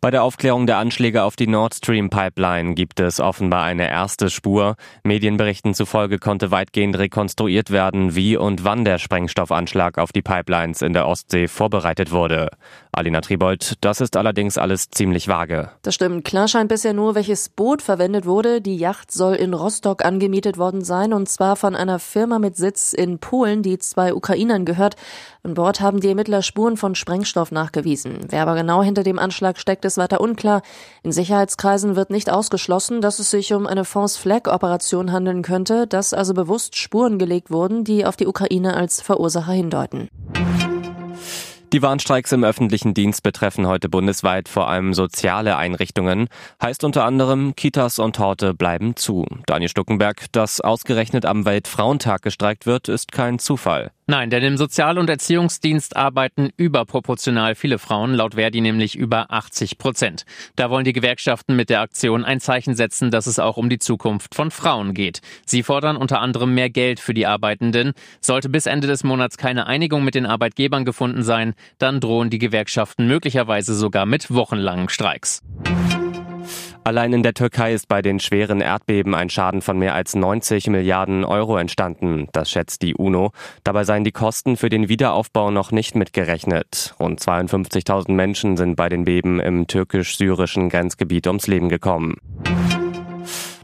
Bei der Aufklärung der Anschläge auf die Nord Stream Pipeline gibt es offenbar eine erste Spur. Medienberichten zufolge konnte weitgehend rekonstruiert werden, wie und wann der Sprengstoffanschlag auf die Pipelines in der Ostsee vorbereitet wurde. Alina Tribold, das ist allerdings alles ziemlich vage. Das stimmt. Klar scheint bisher nur, welches Boot verwendet wurde. Die Yacht soll in Rostock angemietet worden sein und zwar von einer Firma mit Sitz in Polen, die zwei Ukrainern gehört. An Bord haben die Ermittler Spuren von Sprengstoff nachgewiesen. Wer aber genau hinter dem Anschlag steckt, ist weiter unklar. In Sicherheitskreisen wird nicht ausgeschlossen, dass es sich um eine False-Flag-Operation handeln könnte, dass also bewusst Spuren gelegt wurden, die auf die Ukraine als Verursacher hindeuten. Die Warnstreiks im öffentlichen Dienst betreffen heute bundesweit vor allem soziale Einrichtungen. Heißt unter anderem, Kitas und Horte bleiben zu. Daniel Stuckenberg, dass ausgerechnet am Weltfrauentag gestreikt wird, ist kein Zufall. Nein, denn im Sozial- und Erziehungsdienst arbeiten überproportional viele Frauen, laut Verdi nämlich über 80 Prozent. Da wollen die Gewerkschaften mit der Aktion ein Zeichen setzen, dass es auch um die Zukunft von Frauen geht. Sie fordern unter anderem mehr Geld für die Arbeitenden. Sollte bis Ende des Monats keine Einigung mit den Arbeitgebern gefunden sein, dann drohen die Gewerkschaften möglicherweise sogar mit wochenlangen Streiks. Allein in der Türkei ist bei den schweren Erdbeben ein Schaden von mehr als 90 Milliarden Euro entstanden. Das schätzt die UNO. Dabei seien die Kosten für den Wiederaufbau noch nicht mitgerechnet. Rund 52.000 Menschen sind bei den Beben im türkisch-syrischen Grenzgebiet ums Leben gekommen.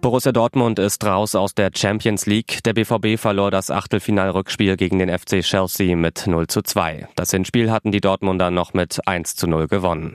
Borussia Dortmund ist raus aus der Champions League. Der BVB verlor das Achtelfinalrückspiel gegen den FC Chelsea mit 0 zu 2. Das Hinspiel hatten die Dortmunder noch mit 1 zu 0 gewonnen.